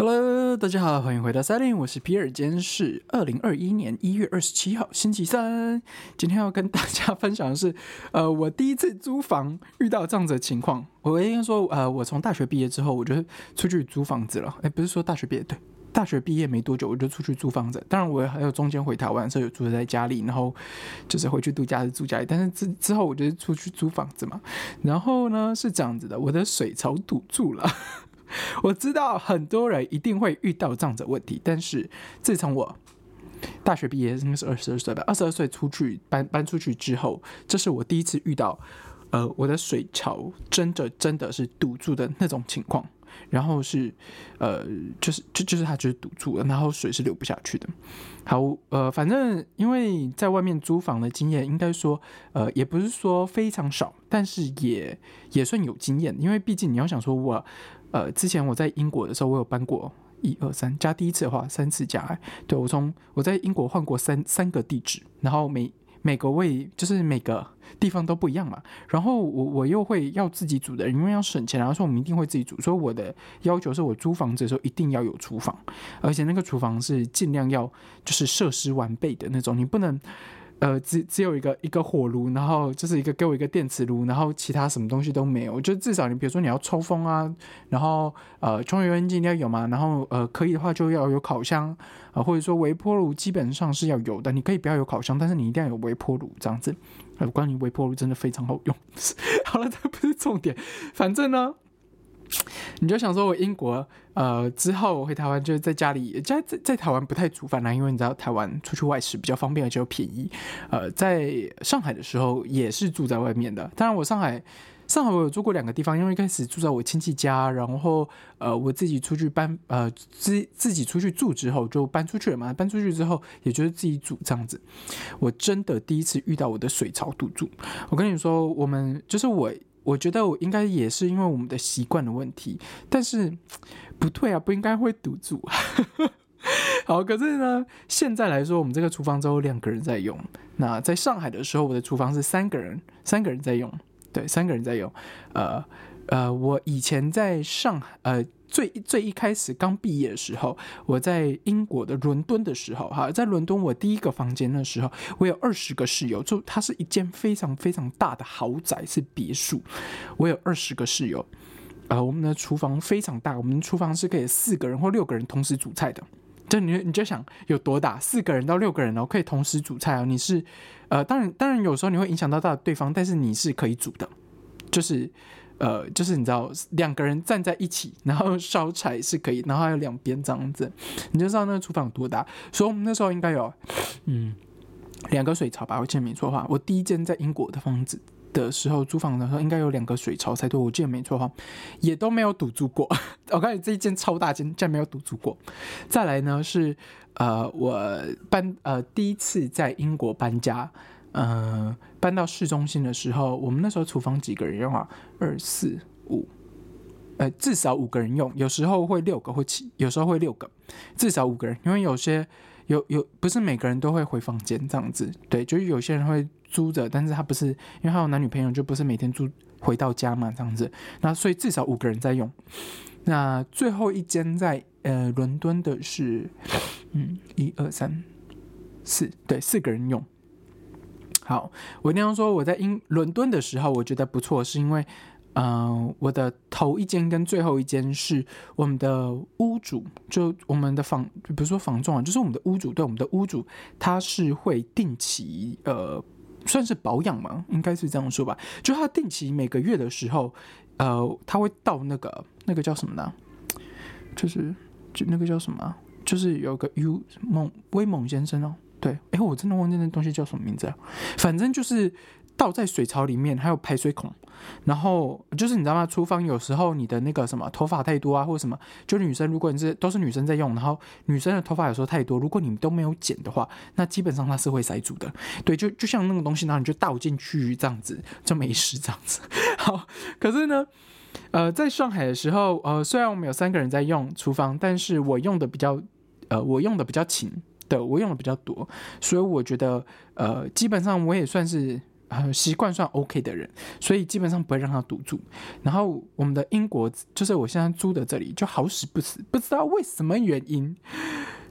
Hello，大家好，欢迎回到赛琳，我是皮尔，今天是二零二一年一月二十七号，星期三。今天要跟大家分享的是，呃，我第一次租房遇到这样子的情况。我应该说，呃，我从大学毕业之后，我就出去租房子了。哎，不是说大学毕业，对，大学毕业没多久我就出去租房子。当然，我还有中间回台湾的时候有住在家里，然后就是回去度假是住家里。但是之之后我就出去租房子嘛。然后呢是这样子的，我的水槽堵住了。我知道很多人一定会遇到这样子的问题，但是自从我大学毕业应该是二十二岁吧，二十二岁出去搬搬出去之后，这是我第一次遇到，呃，我的水槽真的真的是堵住的那种情况。然后是，呃，就是就就是它就是堵住了，然后水是流不下去的。好，呃，反正因为在外面租房的经验，应该说，呃，也不是说非常少，但是也也算有经验。因为毕竟你要想说，我，呃，之前我在英国的时候，我有搬过一二三加第一次的话，三次加，对我从我在英国换过三三个地址，然后每。每个位就是每个地方都不一样嘛，然后我我又会要自己煮的，因为要省钱，然后说我们一定会自己煮，所以我的要求是我租房子的时候一定要有厨房，而且那个厨房是尽量要就是设施完备的那种，你不能。呃，只只有一个一个火炉，然后就是一个给我一个电磁炉，然后其他什么东西都没有。就至少你比如说你要抽风啊，然后呃，抽油烟机一定要有嘛，然后呃，可以的话就要有烤箱啊，或者说微波炉基本上是要有的。你可以不要有烤箱，但是你一定要有微波炉这样子。呃，关于微波炉真的非常好用。好了，这不是重点，反正呢。你就想说，我英国呃之后我回台湾，就是在家里家在在台湾不太煮饭啦，因为你知道台湾出去外食比较方便而且又便宜。呃，在上海的时候也是住在外面的，当然我上海上海我有住过两个地方，因为一开始住在我亲戚家，然后呃我自己出去搬呃自自己出去住之后就搬出去了嘛，搬出去之后也就是自己煮这样子。我真的第一次遇到我的水槽堵住，我跟你说，我们就是我。我觉得我应该也是因为我们的习惯的问题，但是不对啊，不应该会堵住。好，可是呢，现在来说，我们这个厨房只有两个人在用。那在上海的时候，我的厨房是三个人，三个人在用，对，三个人在用。呃呃，我以前在上海，呃。最最一开始刚毕业的时候，我在英国的伦敦的时候，哈，在伦敦我第一个房间的时候，我有二十个室友，就它是一间非常非常大的豪宅，是别墅，我有二十个室友，呃，我们的厨房非常大，我们厨房是可以四个人或六个人同时煮菜的，就你你就想有多大，四个人到六个人哦，可以同时煮菜哦，你是，呃，当然当然有时候你会影响到到对方，但是你是可以煮的，就是。呃，就是你知道，两个人站在一起，然后烧柴是可以，然后还有两边这样子，你就知道那个厨房多大。所以我们那时候应该有，嗯，两个水槽吧，我记得没错的话。我第一间在英国的房子的时候租房的时候，应该有两个水槽才对，我记得没错哈，也都没有堵住过。我告诉你，这一间超大间，竟然没有堵住过。再来呢是，呃，我搬呃第一次在英国搬家。嗯，搬到市中心的时候，我们那时候厨房几个人用啊？二四五，呃，至少五个人用，有时候会六个或七，有时候会六个，至少五个人，因为有些有有不是每个人都会回房间这样子，对，就是有些人会租着，但是他不是，因为他有男女朋友，就不是每天住回到家嘛这样子，那所以至少五个人在用。那最后一间在呃伦敦的是，嗯，一二三四，对，四个人用。好，我那样说，我在英伦敦的时候，我觉得不错，是因为，嗯，我的头一间跟最后一间是我们的屋主，就我们的房，比如说房仲啊，就是我们的屋主，对我们的屋主，他是会定期，呃，算是保养嘛，应该是这样说吧，就他定期每个月的时候，呃，他会到那个那个叫什么呢？就是就那个叫什么？就是有个 U 猛威猛先生哦。对，哎，我真的忘记那东西叫什么名字了。反正就是倒在水槽里面，还有排水孔。然后就是你知道吗？厨房有时候你的那个什么头发太多啊，或者什么，就女生如果你是都是女生在用，然后女生的头发有时候太多，如果你都没有剪的话，那基本上它是会塞住的。对，就就像那个东西，然后你就倒进去这样子就没事这样子。好，可是呢，呃，在上海的时候，呃，虽然我们有三个人在用厨房，但是我用的比较，呃，我用的比较勤。的我用的比较多，所以我觉得呃，基本上我也算是呃习惯算 OK 的人，所以基本上不会让它堵住。然后我们的英国就是我现在租的这里就好死不死，不知道为什么原因，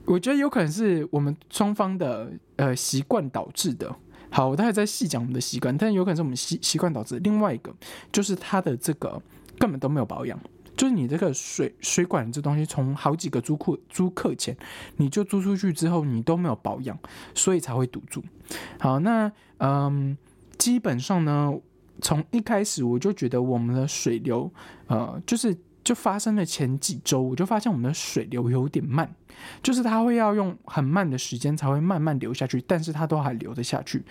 我觉得有可能是我们双方的呃习惯导致的。好，我待会再细讲我们的习惯，但有可能是我们习习惯导致。另外一个就是它的这个根本都没有保养。就是你这个水水管这东西，从好几个租客租客前，你就租出去之后，你都没有保养，所以才会堵住。好，那嗯，基本上呢，从一开始我就觉得我们的水流，呃，就是就发生了前几周，我就发现我们的水流有点慢，就是它会要用很慢的时间才会慢慢流下去，但是它都还流得下去。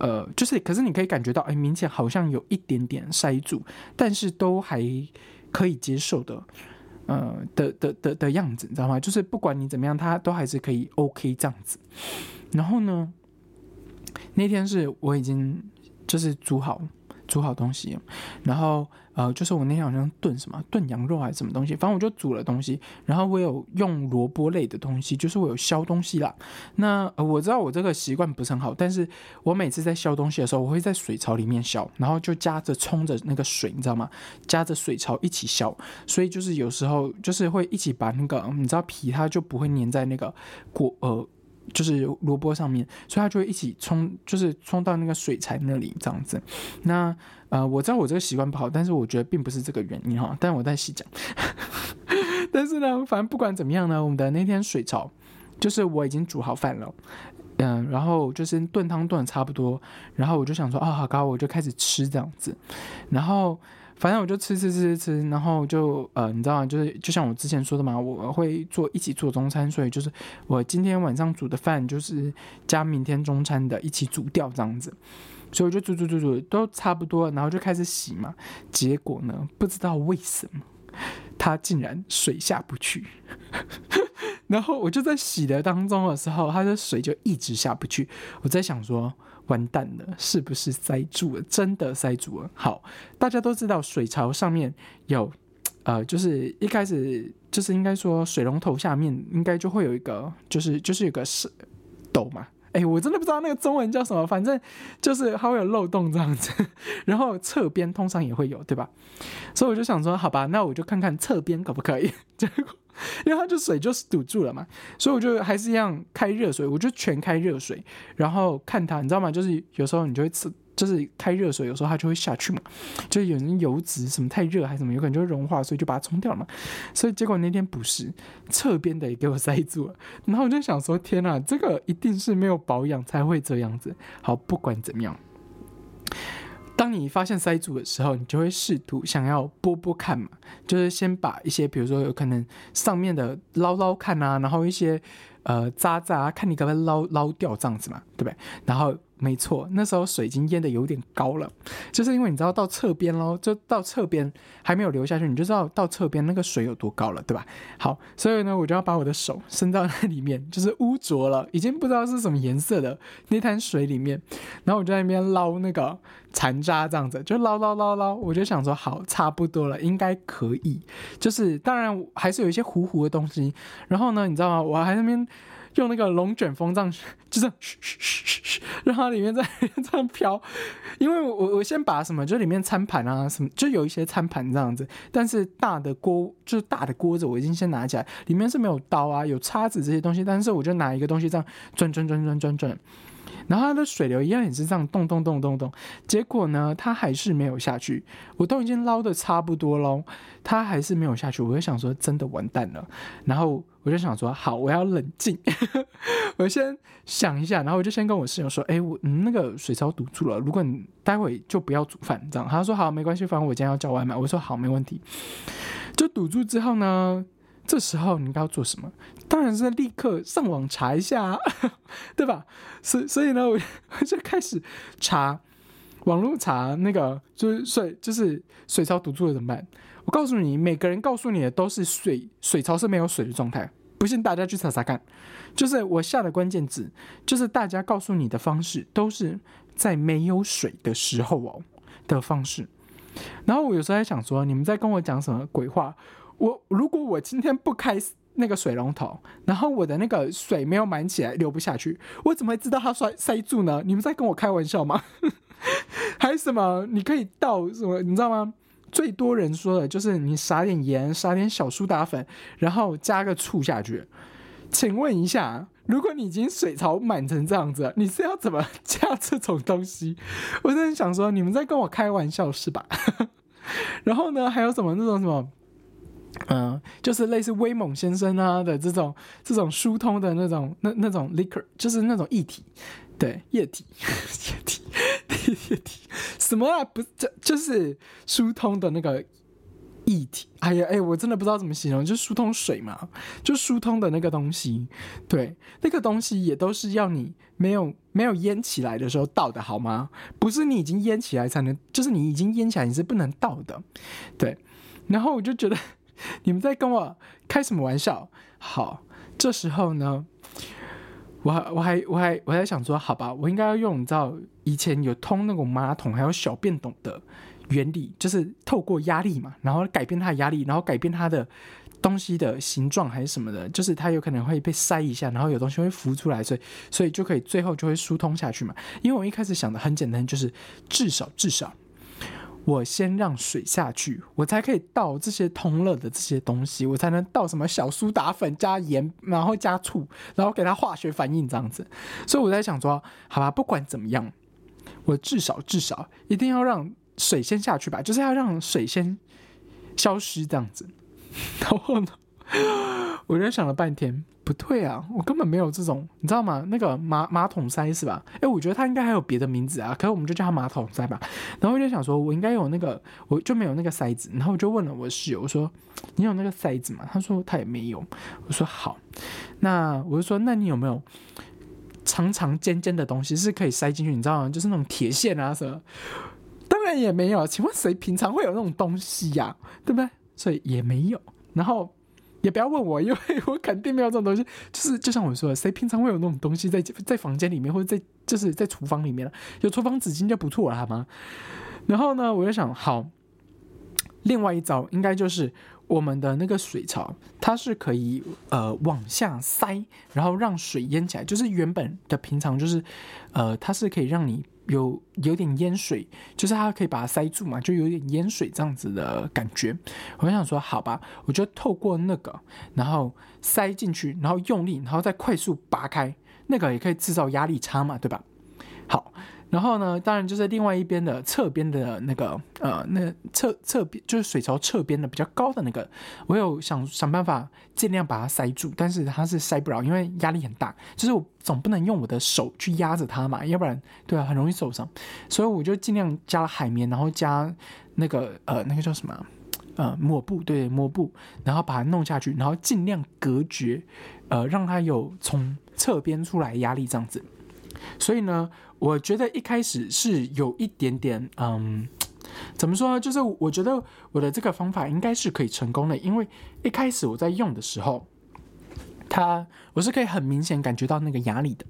呃，就是可是你可以感觉到，哎，明显好像有一点点塞住，但是都还。可以接受的，呃的的的的样子，你知道吗？就是不管你怎么样，他都还是可以 OK 这样子。然后呢，那天是我已经就是煮好煮好东西，然后。呃，就是我那天好像炖什么炖羊肉还是什么东西，反正我就煮了东西，然后我有用萝卜类的东西，就是我有削东西啦。那我知道我这个习惯不是很好，但是我每次在削东西的时候，我会在水槽里面削，然后就夹着冲着那个水，你知道吗？夹着水槽一起削，所以就是有时候就是会一起把那个你知道皮它就不会粘在那个锅呃。就是萝卜上面，所以它就会一起冲，就是冲到那个水槽那里这样子。那呃，我知道我这个习惯不好，但是我觉得并不是这个原因哈。但我在细讲。但是呢，反正不管怎么样呢，我们的那天水槽，就是我已经煮好饭了，嗯，然后就是炖汤炖的差不多，然后我就想说啊，好高，我就开始吃这样子，然后。反正我就吃吃吃吃吃，然后就呃，你知道？就是就像我之前说的嘛，我会做一起做中餐，所以就是我今天晚上煮的饭就是加明天中餐的一起煮掉这样子，所以我就煮煮煮煮都差不多，然后就开始洗嘛。结果呢，不知道为什么它竟然水下不去，然后我就在洗的当中的时候，它的水就一直下不去。我在想说。完蛋了，是不是塞住了？真的塞住了。好，大家都知道水槽上面有，呃，就是一开始就是应该说水龙头下面应该就会有一个，就是就是有个是斗嘛。哎，我真的不知道那个中文叫什么，反正就是它会有漏洞这样子。然后侧边通常也会有，对吧？所以我就想说，好吧，那我就看看侧边可不可以。结果。因为它就水就堵住了嘛，所以我就还是一样开热水，我就全开热水，然后看它，你知道吗？就是有时候你就会吃，就是开热水，有时候它就会下去嘛，就有人油脂什么太热还是什么，有可能就会融化，所以就把它冲掉了嘛。所以结果那天不是侧边的也给我塞住了，然后我就想说，天哪，这个一定是没有保养才会这样子。好，不管怎么样。当你发现塞住的时候，你就会试图想要拨拨看嘛，就是先把一些，比如说有可能上面的捞捞看啊，然后一些呃渣渣，看你可不可以捞捞掉这样子嘛，对不对？然后。没错，那时候水已经淹的有点高了，就是因为你知道到侧边喽，就到侧边还没有流下去，你就知道到侧边那个水有多高了，对吧？好，所以呢，我就要把我的手伸到那里面，就是污浊了，已经不知道是什么颜色的那滩水里面，然后我就在那边捞那个残渣，这样子就捞捞捞捞，我就想说好，差不多了，应该可以，就是当然还是有一些糊糊的东西，然后呢，你知道吗？我还那边。用那个龙卷风这样，就是嘘嘘嘘嘘，让它里面在 这样飘。因为我我先把什么，就里面餐盘啊什么，就有一些餐盘这样子。但是大的锅就是大的锅子，我已经先拿起来，里面是没有刀啊，有叉子这些东西。但是我就拿一个东西这样转转转转转转。然后它的水流一样也是这样动动动动动，结果呢，它还是没有下去。我都已经捞的差不多喽，它还是没有下去。我就想说，真的完蛋了。然后我就想说，好，我要冷静，我先想一下。然后我就先跟我室友说，哎，我嗯那个水槽堵住了，如果你待会就不要煮饭，这样。他说好，没关系，反正我今天要叫外卖。我说好，没问题。就堵住之后呢？这时候你应该要做什么？当然是立刻上网查一下，对吧？所所以呢，我 我就开始查网络查那个，就是水，就是水槽堵住了怎么办？我告诉你，每个人告诉你的都是水水槽是没有水的状态，不信大家去查查看。就是我下的关键字，就是大家告诉你的方式都是在没有水的时候哦的方式。然后我有时候在想说，你们在跟我讲什么鬼话？我如果我今天不开那个水龙头，然后我的那个水没有满起来流不下去，我怎么会知道它塞塞住呢？你们在跟我开玩笑吗？还有什么？你可以倒什么？你知道吗？最多人说的就是你撒点盐，撒点小苏打粉，然后加个醋下去。请问一下，如果你已经水槽满成这样子，你是要怎么加 这种东西？我真的想说，你们在跟我开玩笑是吧？然后呢，还有什么那种什么，嗯，就是类似威猛先生啊的这种这种疏通的那种那那种 liquor，就是那种液体，对，液体，液体，液体，什么啊？不，这就是疏通的那个。液体，哎呀，哎，我真的不知道怎么形容，就疏通水嘛，就疏通的那个东西，对，那个东西也都是要你没有没有淹起来的时候倒的好吗？不是你已经淹起来才能，就是你已经淹起来你是不能倒的，对。然后我就觉得你们在跟我开什么玩笑？好，这时候呢，我还我还我还我还想说，好吧，我应该要用你知道以前有通那种马桶还有小便桶的。原理就是透过压力嘛，然后改变它的压力，然后改变它的东西的形状还是什么的，就是它有可能会被塞一下，然后有东西会浮出来，所以所以就可以最后就会疏通下去嘛。因为我一开始想的很简单，就是至少至少我先让水下去，我才可以倒这些通了的这些东西，我才能倒什么小苏打粉加盐，然后加醋，然后给它化学反应这样子。所以我在想说，好吧，不管怎么样，我至少至少一定要让。水先下去吧，就是要让水先消失这样子。然后呢，我就想了半天，不对啊，我根本没有这种，你知道吗？那个马马桶塞是吧？哎，我觉得它应该还有别的名字啊，可是我们就叫它马桶塞吧。然后我就想说，我应该有那个，我就没有那个塞子。然后我就问了我室友，我说：“你有那个塞子吗？”他说他也没有。我说好，那我就说，那你有没有长长尖尖的东西是可以塞进去？你知道吗？就是那种铁线啊什么。当然也没有，请问谁平常会有那种东西呀？对不对？所以也没有。然后也不要问我，因为我肯定没有这种东西。就是就像我说的，谁平常会有那种东西在在房间里面，或者在就是在厨房里面？有厨房纸巾就不错了，好吗？然后呢，我就想，好，另外一招应该就是我们的那个水槽，它是可以呃往下塞，然后让水淹起来。就是原本的平常就是呃，它是可以让你。有有点淹水，就是它可以把它塞住嘛，就有点淹水这样子的感觉。我想说，好吧，我就透过那个，然后塞进去，然后用力，然后再快速拔开，那个也可以制造压力差嘛，对吧？好。然后呢，当然就是另外一边的侧边的那个，呃，那侧侧边就是水槽侧边的比较高的那个，我有想想办法尽量把它塞住，但是它是塞不了，因为压力很大，就是我总不能用我的手去压着它嘛，要不然对啊，很容易受伤，所以我就尽量加了海绵，然后加那个呃那个叫什么，呃抹布，对抹布，然后把它弄下去，然后尽量隔绝，呃让它有从侧边出来压力这样子。所以呢，我觉得一开始是有一点点，嗯，怎么说呢？就是我觉得我的这个方法应该是可以成功的，因为一开始我在用的时候，它我是可以很明显感觉到那个压力的，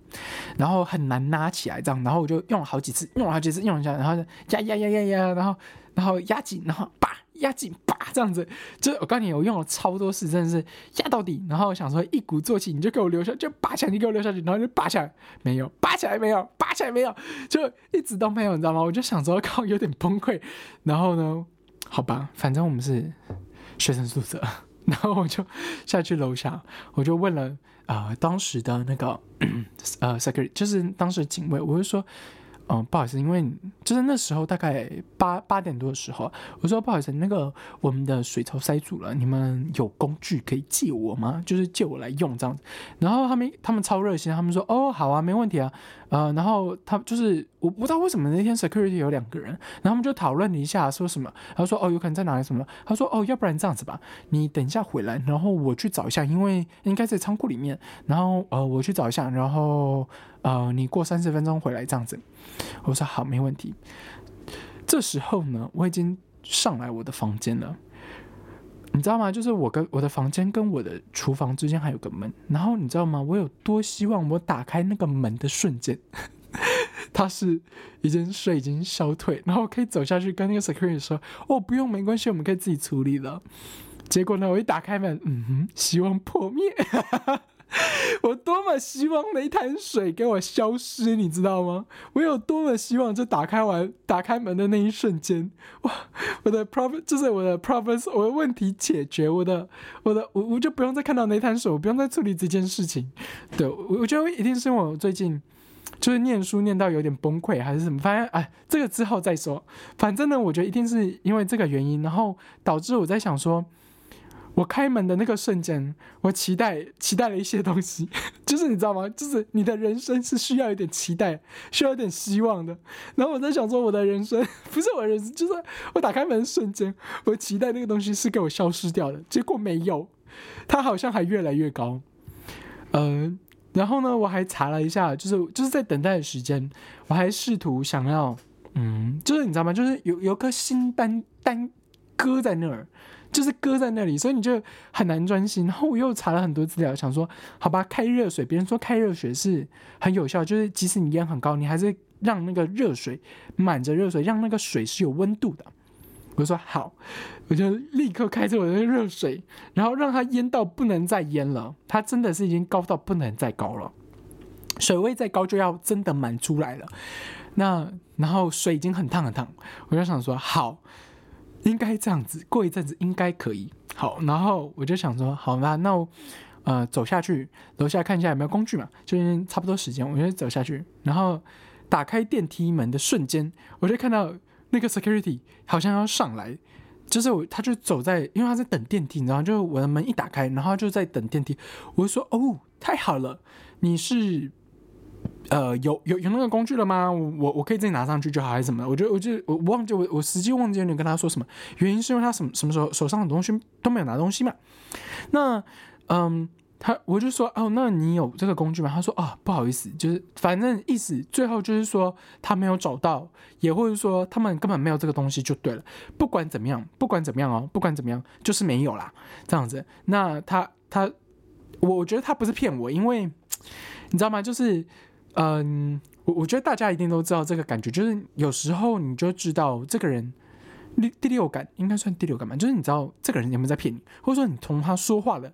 然后很难拉起来这样，然后我就用了好几次，用了好几次，用一下，然后压压压压压，然后然后压紧，然后。压紧，叭，这样子，就是我告诉你，我用了超多次，真的是压到底。然后我想说一鼓作气，你就给我留下，就拔起来，你给我留下去，然后就拔起来，没有，拔起来没有，拔起来没有，就一直都没有，你知道吗？我就想说，靠，有点崩溃。然后呢，好吧，反正我们是学生宿舍，然后我就下去楼下，我就问了啊，当时的那个呃，security，就是当时警卫，我就说。嗯，不好意思，因为就是那时候大概八八点多的时候，我说不好意思，那个我们的水槽塞住了，你们有工具可以借我吗？就是借我来用这样子。然后他们他们超热心，他们说哦好啊，没问题啊。呃，然后他就是我不知道为什么那天 security 有两个人，然后他们就讨论了一下，说什么？他说哦有可能在哪里什么？他说哦要不然这样子吧，你等一下回来，然后我去找一下，因为应该在仓库里面。然后呃我去找一下，然后呃你过三十分钟回来这样子。我说好，没问题。这时候呢，我已经上来我的房间了，你知道吗？就是我跟我的房间跟我的厨房之间还有个门，然后你知道吗？我有多希望我打开那个门的瞬间，他是已经水已经消退，然后可以走下去跟那个 security 说：“哦，不用，没关系，我们可以自己处理了。”结果呢，我一打开门，嗯哼，希望破灭。我多么希望那一滩水给我消失，你知道吗？我有多么希望，就打开完打开门的那一瞬间，哇，我的 problem 就是我的 problems，我的问题解决，我的我的我我就不用再看到那滩水，我不用再处理这件事情。对，我我觉得一定是我最近就是念书念到有点崩溃，还是什么，反正哎，这个之后再说。反正呢，我觉得一定是因为这个原因，然后导致我在想说。我开门的那个瞬间，我期待期待了一些东西，就是你知道吗？就是你的人生是需要一点期待，需要一点希望的。然后我在想说，我的人生 不是我的人生，就是我打开门的瞬间，我期待那个东西是给我消失掉的，结果没有，它好像还越来越高。嗯，然后呢，我还查了一下，就是就是在等待的时间，我还试图想要，嗯，就是你知道吗？就是有有颗心单单搁在那儿。就是搁在那里，所以你就很难专心。然后我又查了很多资料，想说，好吧，开热水，别人说开热水是很有效，就是即使你烟很高，你还是让那个热水满着热水，让那个水是有温度的。我说好，我就立刻开着我的热水，然后让它淹到不能再淹了。它真的是已经高到不能再高了，水位再高就要真的满出来了。那然后水已经很烫很烫，我就想说好。应该这样子，过一阵子应该可以好。然后我就想说，好吧，那我呃走下去楼下看一下有没有工具嘛，就差不多时间，我就走下去。然后打开电梯门的瞬间，我就看到那个 security 好像要上来，就是我他就走在，因为他在等电梯，然后就我的门一打开，然后就在等电梯。我就说，哦，太好了，你是。呃，有有有那个工具了吗？我我可以自己拿上去就好，还是什么？我觉得，我就我忘记我我实际忘记你跟他说什么原因，是因为他什么什么时候手上的东西都没有拿东西嘛？那嗯，他我就说哦，那你有这个工具吗？他说啊，不好意思，就是反正意思最后就是说他没有找到，也或者说他们根本没有这个东西就对了。不管怎么样，不管怎么样哦，不管怎么样，就是没有啦，这样子。那他他，我我觉得他不是骗我，因为你知道吗？就是。嗯，我我觉得大家一定都知道这个感觉，就是有时候你就知道这个人第第六感应该算第六感吧，就是你知道这个人有没有在骗你，或者说你同他说话的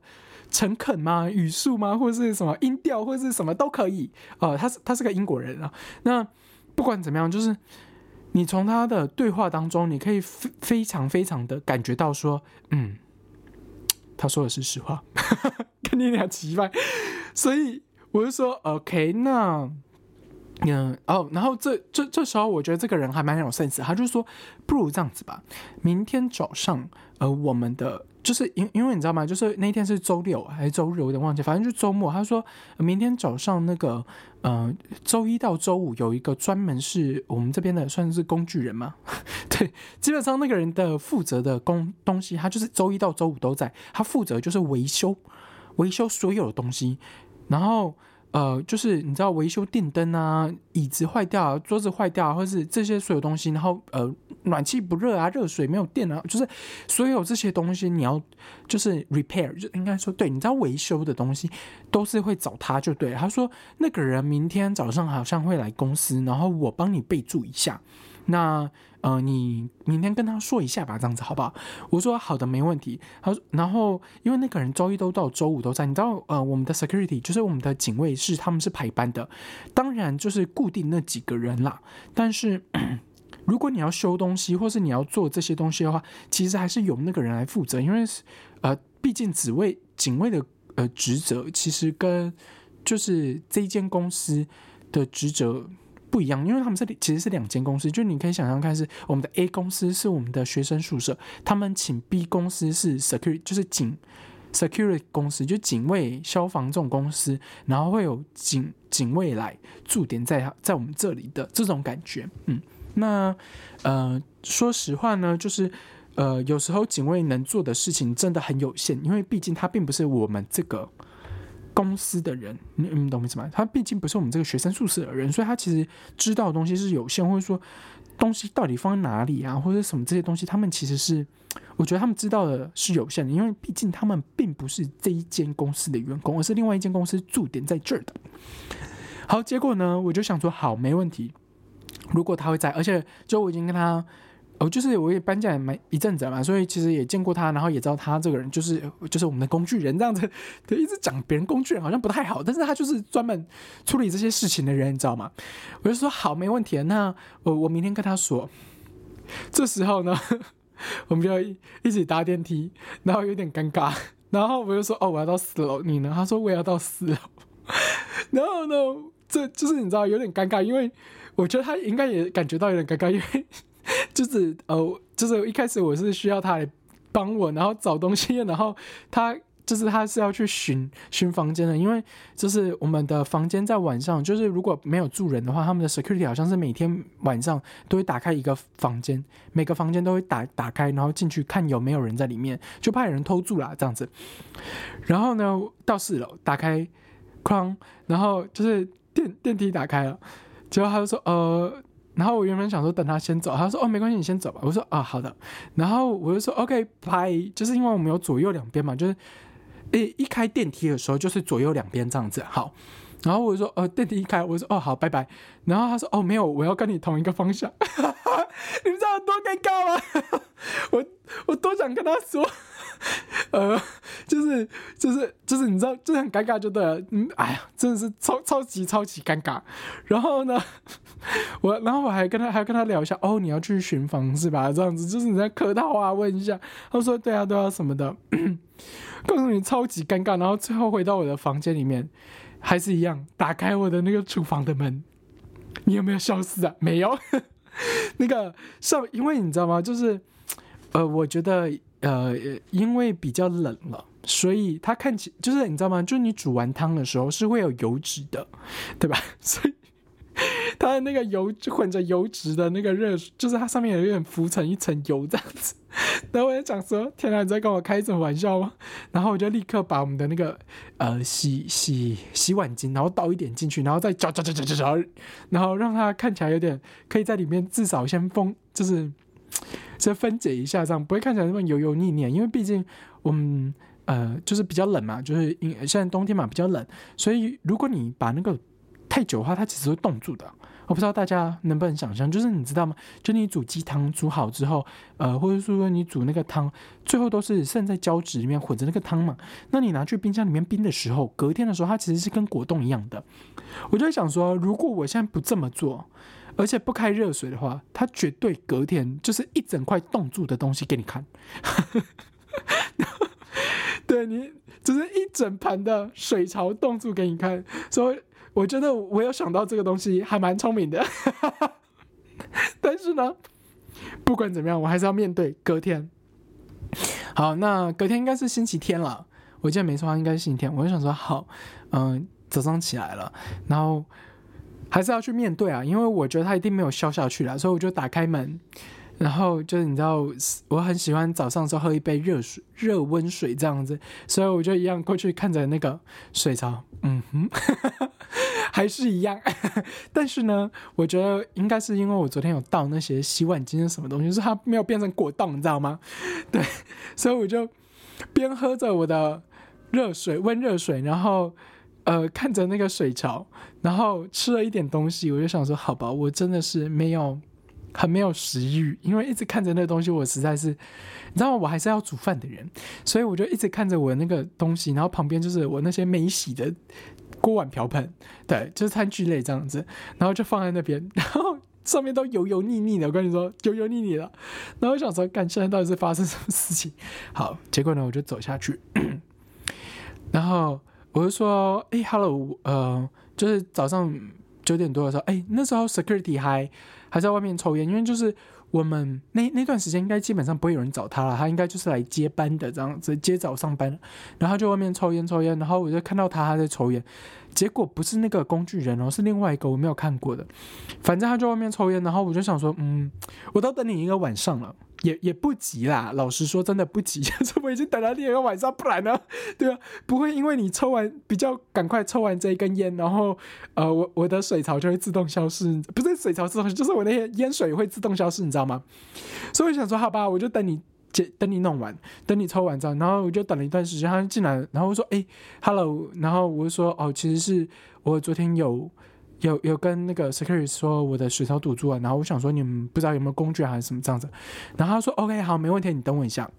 诚恳吗、语速吗，或者是什么音调，或者是什么都可以。呃，他是他是个英国人啊。那不管怎么样，就是你从他的对话当中，你可以非非常非常的感觉到说，嗯，他说的是实话，跟你俩奇怪，所以。我就说，OK，那，嗯，哦，然后这这这时候，我觉得这个人还蛮有 sense，他就说，不如这样子吧，明天早上，呃，我们的就是因因为你知道吗？就是那天是周六还是周日，有点忘记，反正就周末。他说，明天早上那个，呃，周一到周五有一个专门是我们这边的算是工具人嘛，对，基本上那个人的负责的工东西，他就是周一到周五都在，他负责就是维修，维修所有的东西。然后，呃，就是你知道维修电灯啊，椅子坏掉，桌子坏掉，或是这些所有东西，然后呃，暖气不热啊，热水没有电啊，就是所有这些东西你要就是 repair，就应该说对，你知道维修的东西都是会找他就对。他说那个人明天早上好像会来公司，然后我帮你备注一下。那呃，你明天跟他说一下吧，这样子好不好？我说好的，没问题。他说，然后因为那个人周一都到，周五都在。你知道，呃，我们的 security 就是我们的警卫是他们是排班的，当然就是固定那几个人啦。但是如果你要修东西，或是你要做这些东西的话，其实还是由那个人来负责，因为呃，毕竟职卫警卫的呃职责其实跟就是这间公司的职责。不一样，因为他们这里其实是两间公司，就你可以想象看，是我们的 A 公司是我们的学生宿舍，他们请 B 公司是 security，就是警 security 公司，就警卫、消防这种公司，然后会有警警卫来驻点在在我们这里的这种感觉。嗯，那呃，说实话呢，就是呃，有时候警卫能做的事情真的很有限，因为毕竟他并不是我们这个。公司的人，你你懂我意思吗？他毕竟不是我们这个学生宿舍的人，所以他其实知道的东西是有限，或者说东西到底放在哪里啊，或者什么这些东西，他们其实是，我觉得他们知道的是有限的，因为毕竟他们并不是这一间公司的员工，而是另外一间公司驻点在这儿的。好，结果呢，我就想说，好，没问题。如果他会在，而且就我已经跟他哦，就是我也搬进来蛮一阵子嘛，所以其实也见过他，然后也知道他这个人就是就是我们的工具人这样子。对，一直讲别人工具人好像不太好，但是他就是专门处理这些事情的人，你知道吗？我就说好，没问题。那我我明天跟他说。这时候呢，我们就一起搭电梯，然后有点尴尬。然后我就说哦，我要到四楼，你呢？他说我也要到四楼。然后呢，这就是你知道有点尴尬，因为我觉得他应该也感觉到有点尴尬，因为。就是呃，就是一开始我是需要他来帮我，然后找东西，然后他就是他是要去巡巡房间的，因为就是我们的房间在晚上，就是如果没有住人的话，他们的 security 好像是每天晚上都会打开一个房间，每个房间都会打打开，然后进去看有没有人在里面，就怕有人偷住啦这样子。然后呢，到四楼打开框，然后就是电电梯打开了，结果他就说呃。然后我原本想说等他先走，他说哦没关系，你先走吧。我说啊好的。然后我就说 OK 拜，就是因为我们有左右两边嘛，就是一一开电梯的时候就是左右两边这样子。好，然后我就说呃电梯一开，我说哦好拜拜。然后他说哦没有，我要跟你同一个方向。你们知道多尴尬吗？我我多想跟他说，呃就是就是就是你知道就很尴尬就对了。嗯哎呀真的是超超级超级尴尬。然后呢？我，然后我还跟他，还跟他聊一下，哦，你要去巡房是吧？这样子，就是你在客套啊，问一下。他说，对啊，对啊，什么的。告诉你，超级尴尬。然后最后回到我的房间里面，还是一样，打开我的那个厨房的门。你有没有消失啊？没有。那个上，因为你知道吗？就是，呃，我觉得，呃，因为比较冷了，所以它看起，就是你知道吗？就是你煮完汤的时候是会有油脂的，对吧？所以。它的那个油混着油脂的那个热，就是它上面有点浮成一层油这样子。然后我就想说，天哪，你在跟我开什么玩笑吗？然后我就立刻把我们的那个呃洗洗洗碗巾，然后倒一点进去，然后再搅搅搅搅搅，然后让它看起来有点可以在里面至少先封，就是先分解一下，这样不会看起来那么油油腻腻。因为毕竟我们呃就是比较冷嘛，就是因现在冬天嘛比较冷，所以如果你把那个太久的话，它其实会冻住的。我不知道大家能不能想象，就是你知道吗？就你煮鸡汤煮好之后，呃，或者说你煮那个汤，最后都是剩在胶质里面混着那个汤嘛。那你拿去冰箱里面冰的时候，隔天的时候，它其实是跟果冻一样的。我就想说，如果我现在不这么做，而且不开热水的话，它绝对隔天就是一整块冻住的东西给你看。对你，就是一整盘的水槽冻住给你看，所以。我觉得我有想到这个东西，还蛮聪明的。但是呢，不管怎么样，我还是要面对隔天。好，那隔天应该是星期天了。我记得没错，应该是星期天。我就想说，好，嗯，早上起来了，然后还是要去面对啊，因为我觉得他一定没有消下去了，所以我就打开门。然后就是你知道，我很喜欢早上时候喝一杯热水、热温水这样子，所以我就一样过去看着那个水槽，嗯哼，还是一样。但是呢，我觉得应该是因为我昨天有倒那些洗碗巾什么东西，是它没有变成果冻，你知道吗？对，所以我就边喝着我的热水、温热水，然后呃看着那个水槽，然后吃了一点东西，我就想说，好吧，我真的是没有。很没有食欲，因为一直看着那个东西，我实在是，你知道吗？我还是要煮饭的人，所以我就一直看着我那个东西，然后旁边就是我那些没洗的锅碗瓢盆，对，就是餐具类这样子，然后就放在那边，然后上面都油油腻腻的，我跟你说，油油腻腻的。然后我想说，干，现在到底是发生什么事情？好，结果呢，我就走下去，然后我就说，哎，hello，呃，就是早上九点多的时候，哎，那时候 security 还。还在外面抽烟，因为就是我们那那段时间应该基本上不会有人找他了，他应该就是来接班的这样子，接早上班，然后就外面抽烟抽烟，然后我就看到他他在抽烟，结果不是那个工具人哦，是另外一个我没有看过的，反正他在外面抽烟，然后我就想说，嗯，我都等你一个晚上了。也也不急啦，老实说，真的不急。就是我已经等了第二个晚上，不然呢，对吧？不会因为你抽完比较赶快抽完这一根烟，然后呃，我我的水槽就会自动消失，不是水槽自动，就是我那些烟水会自动消失，你知道吗？所以我想说，好吧，我就等你等你弄完，等你抽完之后，然后我就等了一段时间，他进来，然后我说，哎，hello，然后我就说，哦，其实是我昨天有有有跟那个 security 说我的水槽堵住了，然后我想说你们不知道有没有工具还是什么这样子，然后他说 OK 好没问题，你等我一下。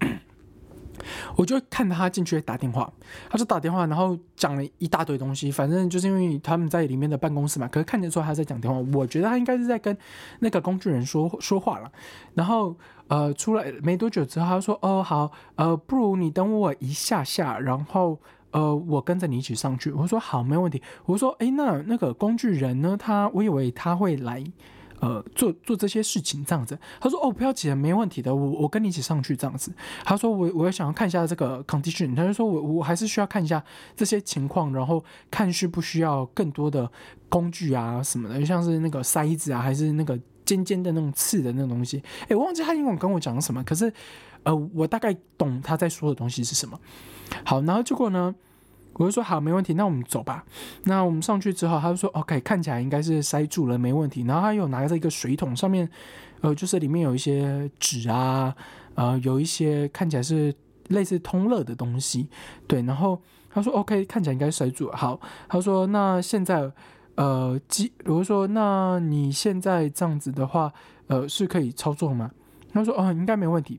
我就看他进去打电话，他就打电话，然后讲了一大堆东西，反正就是因为他们在里面的办公室嘛，可是看见说他在讲电话，我觉得他应该是在跟那个工具人说说话了。然后呃，出来没多久之后，他说：“哦，好，呃，不如你等我一下下，然后呃，我跟着你一起上去。”我说：“好，没问题。”我说：“诶，那那个工具人呢？他我以为他会来。”呃，做做这些事情这样子，他说哦，不要紧，没问题的，我我跟你一起上去这样子。他说我我也想要看一下这个 condition，他就说我我还是需要看一下这些情况，然后看需不需要更多的工具啊什么的，就像是那个塞子啊，还是那个尖尖的那种刺的那种东西。诶，我忘记他英文跟我讲什么，可是呃，我大概懂他在说的东西是什么。好，然后结果呢？我就说好，没问题，那我们走吧。那我们上去之后，他就说 OK，看起来应该是塞住了，没问题。然后他又拿着一个水桶，上面呃，就是里面有一些纸啊，呃，有一些看起来是类似通乐的东西。对，然后他说 OK，看起来应该塞住了。好，他说那现在呃，机，如果说那你现在这样子的话，呃，是可以操作吗？他说哦，应该没问题。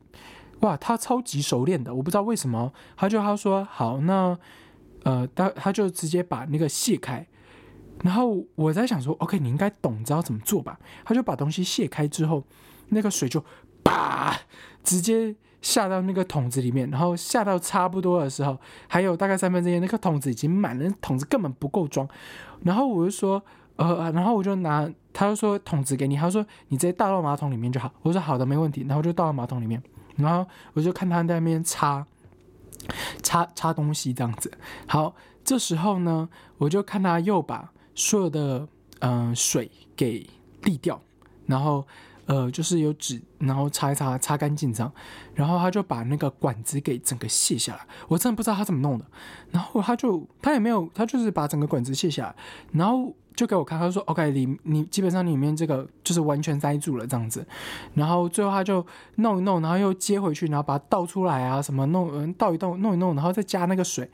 哇，他超级熟练的，我不知道为什么。他就他说好，那。呃，他他就直接把那个卸开，然后我在想说，OK，你应该懂，知道怎么做吧？他就把东西卸开之后，那个水就叭直接下到那个桶子里面，然后下到差不多的时候，还有大概三分之一，那个桶子已经满了，桶子根本不够装。然后我就说，呃，然后我就拿，他就说桶子给你，他说你直接倒到马桶里面就好。我说好的，没问题。然后就倒到马桶里面，然后我就看他在那边擦。擦擦东西这样子，好，这时候呢，我就看他又把所有的嗯水给沥掉，然后呃就是有纸，然后擦一擦，擦干净这样，然后他就把那个管子给整个卸下来，我真的不知道他怎么弄的，然后他就他也没有，他就是把整个管子卸下来，然后。就给我看，他说：“OK，里你基本上里面这个就是完全塞住了这样子。”然后最后他就弄一弄，然后又接回去，然后把它倒出来啊，什么弄倒一倒弄一弄，然后再加那个水，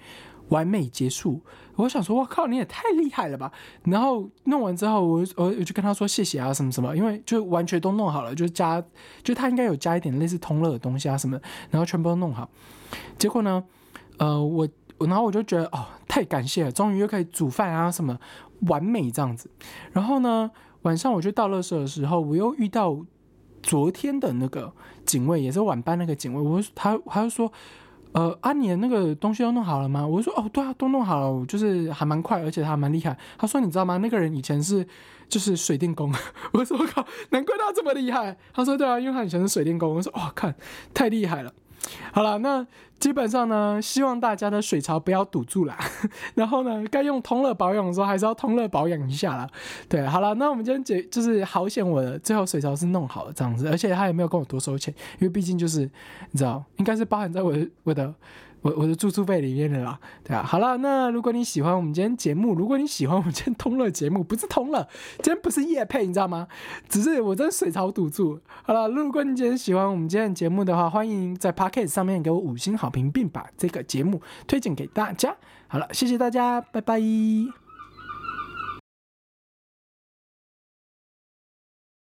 完美结束。我想说，我靠，你也太厉害了吧！然后弄完之后，我我我就跟他说谢谢啊，什么什么，因为就完全都弄好了，就加就他应该有加一点类似通乐的东西啊什么，然后全部都弄好。结果呢，呃，我然后我就觉得哦，太感谢了，终于又可以煮饭啊什么。完美这样子，然后呢，晚上我去倒垃圾的时候，我又遇到昨天的那个警卫，也是晚班那个警卫。我他他就说，呃，阿你的那个东西都弄好了吗？我说，哦，对啊，都弄好了，就是还蛮快，而且还蛮厉害。他说，你知道吗？那个人以前是就是水电工。我说，我靠，难怪他这么厉害。他说，对啊，因为他以前是水电工。我说，哇，看太厉害了。好了，那基本上呢，希望大家的水槽不要堵住啦。然后呢，该用通乐保养的时候，还是要通乐保养一下啦。对，好了，那我们今天解就是好险，我的最后水槽是弄好了这样子，而且他也没有跟我多收钱，因为毕竟就是你知道，应该是包含在我的我的。我我的住宿费里面的啦，对啊，好了，那如果你喜欢我们今天节目，如果你喜欢我们今天通乐节目，不是通乐，今天不是夜配，你知道吗？只是我真水槽堵住。好了，如果你今天喜欢我们今天节目的话，欢迎在 Pocket 上面给我五星好评，并把这个节目推荐给大家。好了，谢谢大家，拜拜。